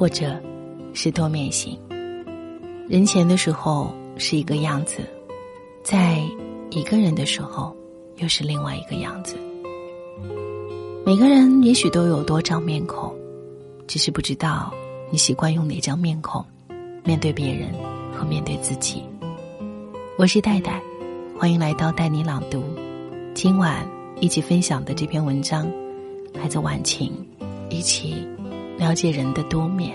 或者是多面性。人前的时候是一个样子，在一个人的时候又是另外一个样子。每个人也许都有多张面孔，只是不知道你习惯用哪张面孔面对别人和面对自己。我是戴戴，欢迎来到带你朗读。今晚一起分享的这篇文章来自晚晴，一起了解人的多面。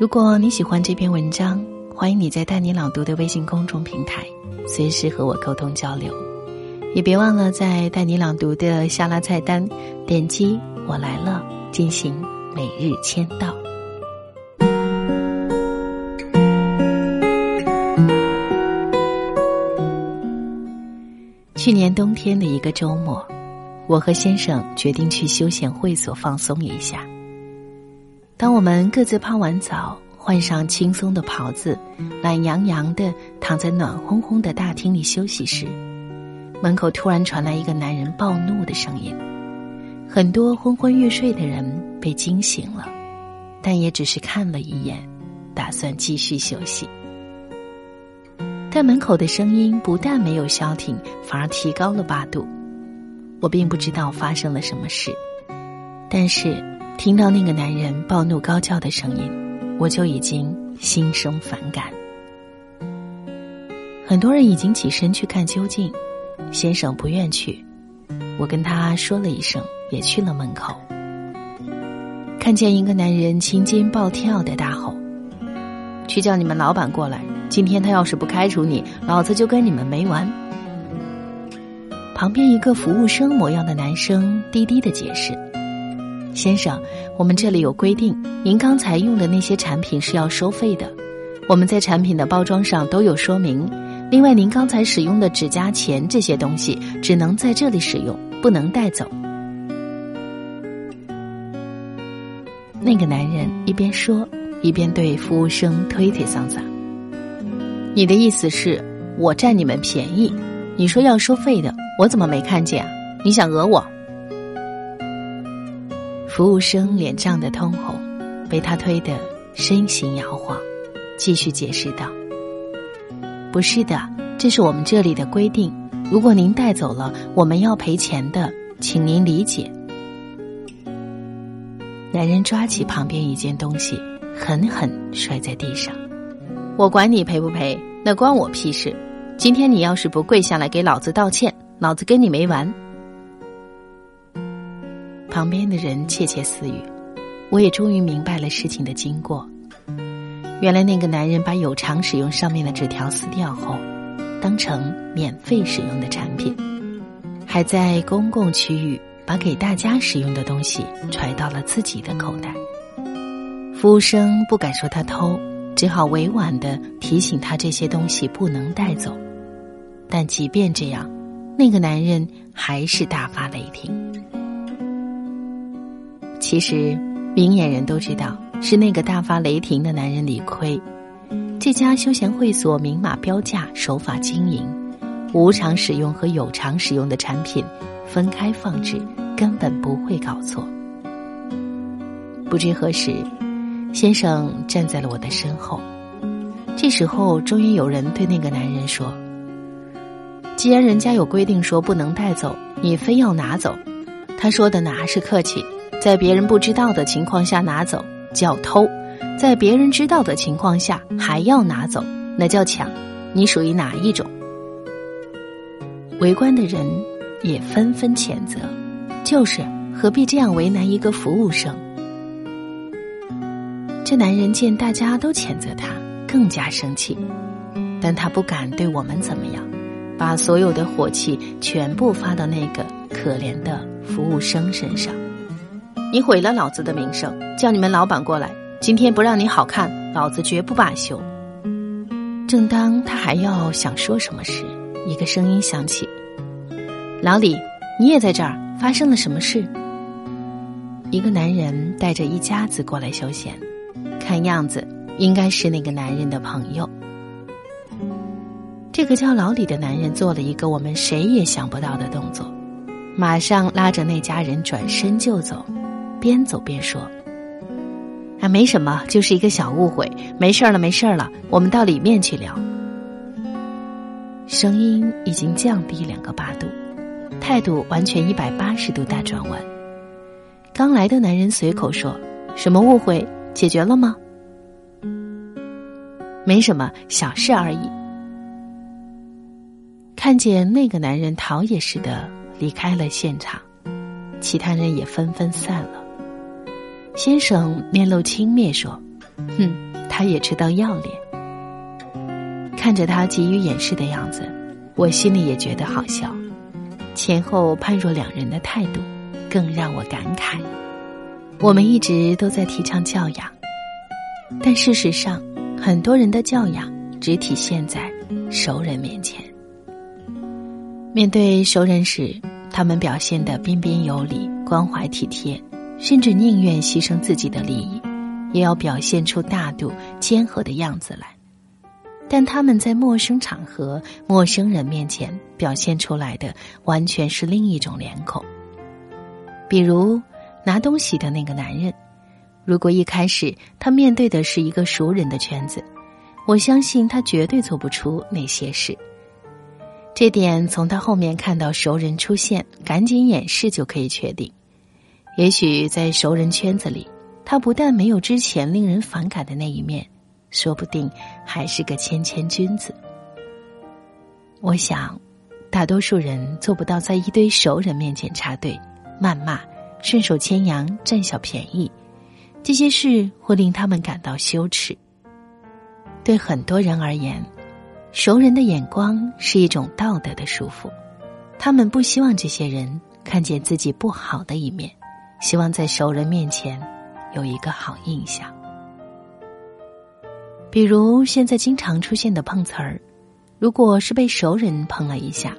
如果你喜欢这篇文章，欢迎你在带你朗读的微信公众平台随时和我沟通交流。也别忘了在带你朗读的下拉菜单点击“我来了”进行每日签到。去年冬天的一个周末，我和先生决定去休闲会所放松一下。当我们各自泡完澡，换上轻松的袍子，懒洋洋的躺在暖烘烘的大厅里休息时，门口突然传来一个男人暴怒的声音，很多昏昏欲睡的人被惊醒了，但也只是看了一眼，打算继续休息。但门口的声音不但没有消停，反而提高了八度。我并不知道发生了什么事，但是听到那个男人暴怒高叫的声音，我就已经心生反感。很多人已经起身去看究竟。先生不愿去，我跟他说了一声，也去了门口。看见一个男人青筋暴跳的大吼：“去叫你们老板过来！今天他要是不开除你，老子就跟你们没完！”旁边一个服务生模样的男生低低的解释：“先生，我们这里有规定，您刚才用的那些产品是要收费的，我们在产品的包装上都有说明。”另外，您刚才使用的指甲钳这些东西只能在这里使用，不能带走。那个男人一边说，一边对服务生推推搡搡：“你的意思是，我占你们便宜？你说要收费的，我怎么没看见？你想讹我？”服务生脸涨得通红，被他推得身形摇晃，继续解释道。不是的，这是我们这里的规定。如果您带走了，我们要赔钱的，请您理解。男人抓起旁边一件东西，狠狠摔在地上。我管你赔不赔，那关我屁事！今天你要是不跪下来给老子道歉，老子跟你没完。旁边的人窃窃私语，我也终于明白了事情的经过。原来那个男人把有偿使用上面的纸条撕掉后，当成免费使用的产品，还在公共区域把给大家使用的东西揣到了自己的口袋。服务生不敢说他偷，只好委婉的提醒他这些东西不能带走。但即便这样，那个男人还是大发雷霆。其实，明眼人都知道。是那个大发雷霆的男人理亏，这家休闲会所明码标价，守法经营，无偿使用和有偿使用的产品分开放置，根本不会搞错。不知何时，先生站在了我的身后，这时候终于有人对那个男人说：“既然人家有规定说不能带走，你非要拿走，他说的哪是客气，在别人不知道的情况下拿走。”叫偷，在别人知道的情况下还要拿走，那叫抢。你属于哪一种？围观的人也纷纷谴责，就是何必这样为难一个服务生？这男人见大家都谴责他，更加生气，但他不敢对我们怎么样，把所有的火气全部发到那个可怜的服务生身上。你毁了老子的名声，叫你们老板过来。今天不让你好看，老子绝不罢休。正当他还要想说什么时，一个声音响起：“老李，你也在这儿？发生了什么事？”一个男人带着一家子过来休闲，看样子应该是那个男人的朋友。这个叫老李的男人做了一个我们谁也想不到的动作，马上拉着那家人转身就走。边走边说：“还没什么，就是一个小误会，没事了，没事了，我们到里面去聊。声音已经降低两个八度，态度完全一百八十度大转弯。刚来的男人随口说：“什么误会？解决了吗？”没什么，小事而已。看见那个男人逃也似的离开了现场，其他人也纷纷散了。先生面露轻蔑说：“哼，他也知道要脸。”看着他急于掩饰的样子，我心里也觉得好笑。前后判若两人的态度，更让我感慨。我们一直都在提倡教养，但事实上，很多人的教养只体现在熟人面前。面对熟人时，他们表现得彬彬有礼、关怀体贴。甚至宁愿牺牲自己的利益，也要表现出大度、谦和的样子来。但他们在陌生场合、陌生人面前表现出来的，完全是另一种脸孔。比如拿东西的那个男人，如果一开始他面对的是一个熟人的圈子，我相信他绝对做不出那些事。这点从他后面看到熟人出现，赶紧掩饰就可以确定。也许在熟人圈子里，他不但没有之前令人反感的那一面，说不定还是个谦谦君子。我想，大多数人做不到在一堆熟人面前插队、谩骂、顺手牵羊、占小便宜，这些事会令他们感到羞耻。对很多人而言，熟人的眼光是一种道德的束缚，他们不希望这些人看见自己不好的一面。希望在熟人面前有一个好印象，比如现在经常出现的碰瓷儿，如果是被熟人碰了一下，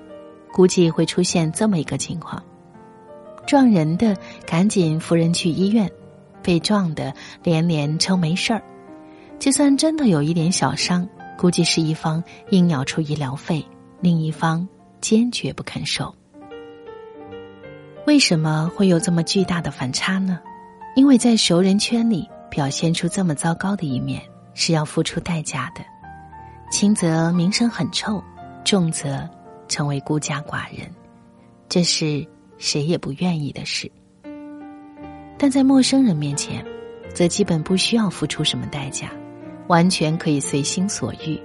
估计会出现这么一个情况：撞人的赶紧扶人去医院，被撞的连连称没事儿。就算真的有一点小伤，估计是一方硬要出医疗费，另一方坚决不肯收。为什么会有这么巨大的反差呢？因为在熟人圈里表现出这么糟糕的一面是要付出代价的，轻则名声很臭，重则成为孤家寡人，这是谁也不愿意的事。但在陌生人面前，则基本不需要付出什么代价，完全可以随心所欲，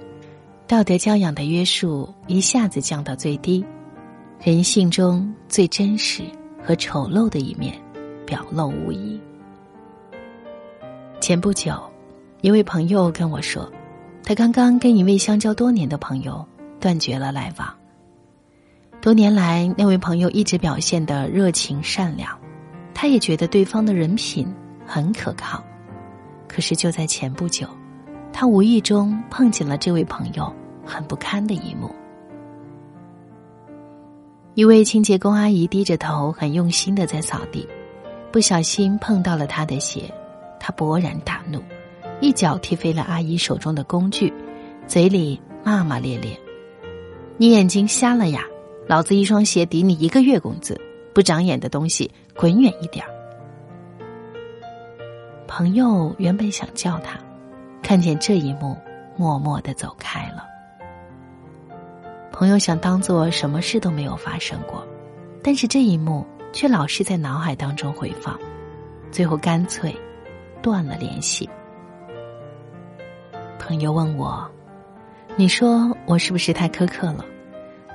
道德教养的约束一下子降到最低，人性中最真实。和丑陋的一面表露无遗。前不久，一位朋友跟我说，他刚刚跟一位相交多年的朋友断绝了来往。多年来，那位朋友一直表现的热情善良，他也觉得对方的人品很可靠。可是就在前不久，他无意中碰见了这位朋友很不堪的一幕。一位清洁工阿姨低着头，很用心的在扫地，不小心碰到了她的鞋，她勃然大怒，一脚踢飞了阿姨手中的工具，嘴里骂骂咧咧：“你眼睛瞎了呀？老子一双鞋抵你一个月工资，不长眼的东西，滚远一点儿！”朋友原本想叫他，看见这一幕，默默的走开了。朋友想当做什么事都没有发生过，但是这一幕却老是在脑海当中回放，最后干脆断了联系。朋友问我：“你说我是不是太苛刻了？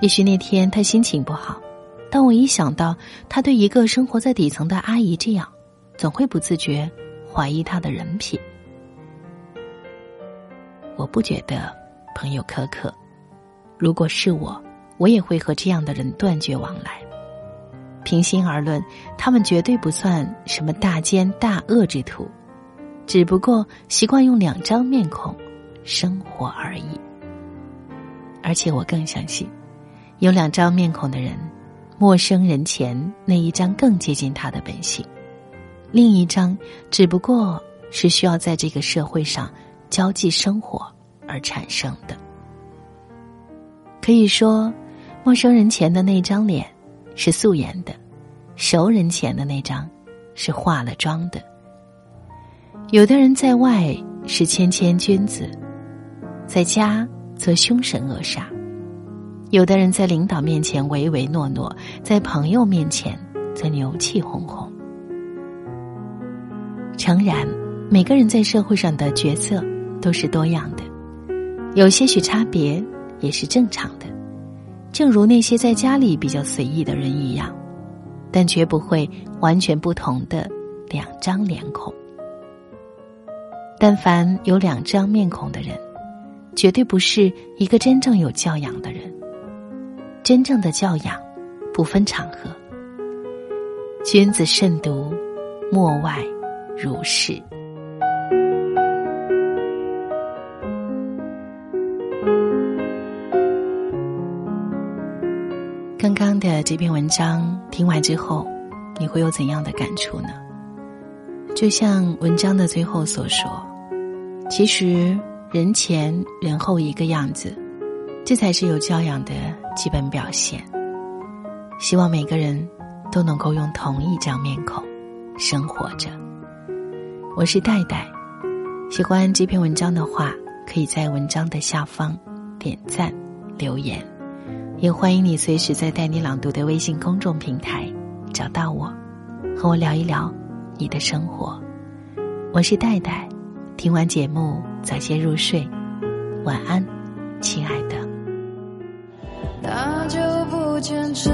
也许那天他心情不好，但我一想到他对一个生活在底层的阿姨这样，总会不自觉怀疑他的人品。我不觉得朋友苛刻。”如果是我，我也会和这样的人断绝往来。平心而论，他们绝对不算什么大奸大恶之徒，只不过习惯用两张面孔生活而已。而且我更相信，有两张面孔的人，陌生人前那一张更接近他的本性，另一张只不过是需要在这个社会上交际生活而产生的。可以说，陌生人前的那张脸是素颜的，熟人前的那张是化了妆的。有的人在外是谦谦君子，在家则凶神恶煞；有的人在领导面前唯唯诺诺，在朋友面前则牛气哄哄。诚然，每个人在社会上的角色都是多样的，有些许差别也是正常的。正如那些在家里比较随意的人一样，但绝不会完全不同的两张脸孔。但凡有两张面孔的人，绝对不是一个真正有教养的人。真正的教养，不分场合。君子慎独，莫外如是。这篇文章听完之后，你会有怎样的感触呢？就像文章的最后所说，其实人前人后一个样子，这才是有教养的基本表现。希望每个人都能够用同一张面孔生活着。我是戴戴，喜欢这篇文章的话，可以在文章的下方点赞留言，也欢迎你随时在带你朗读的微信公众平台找到我，和我聊一聊。你的生活，我是戴戴。听完节目，早些入睡，晚安，亲爱的。那就不坚持，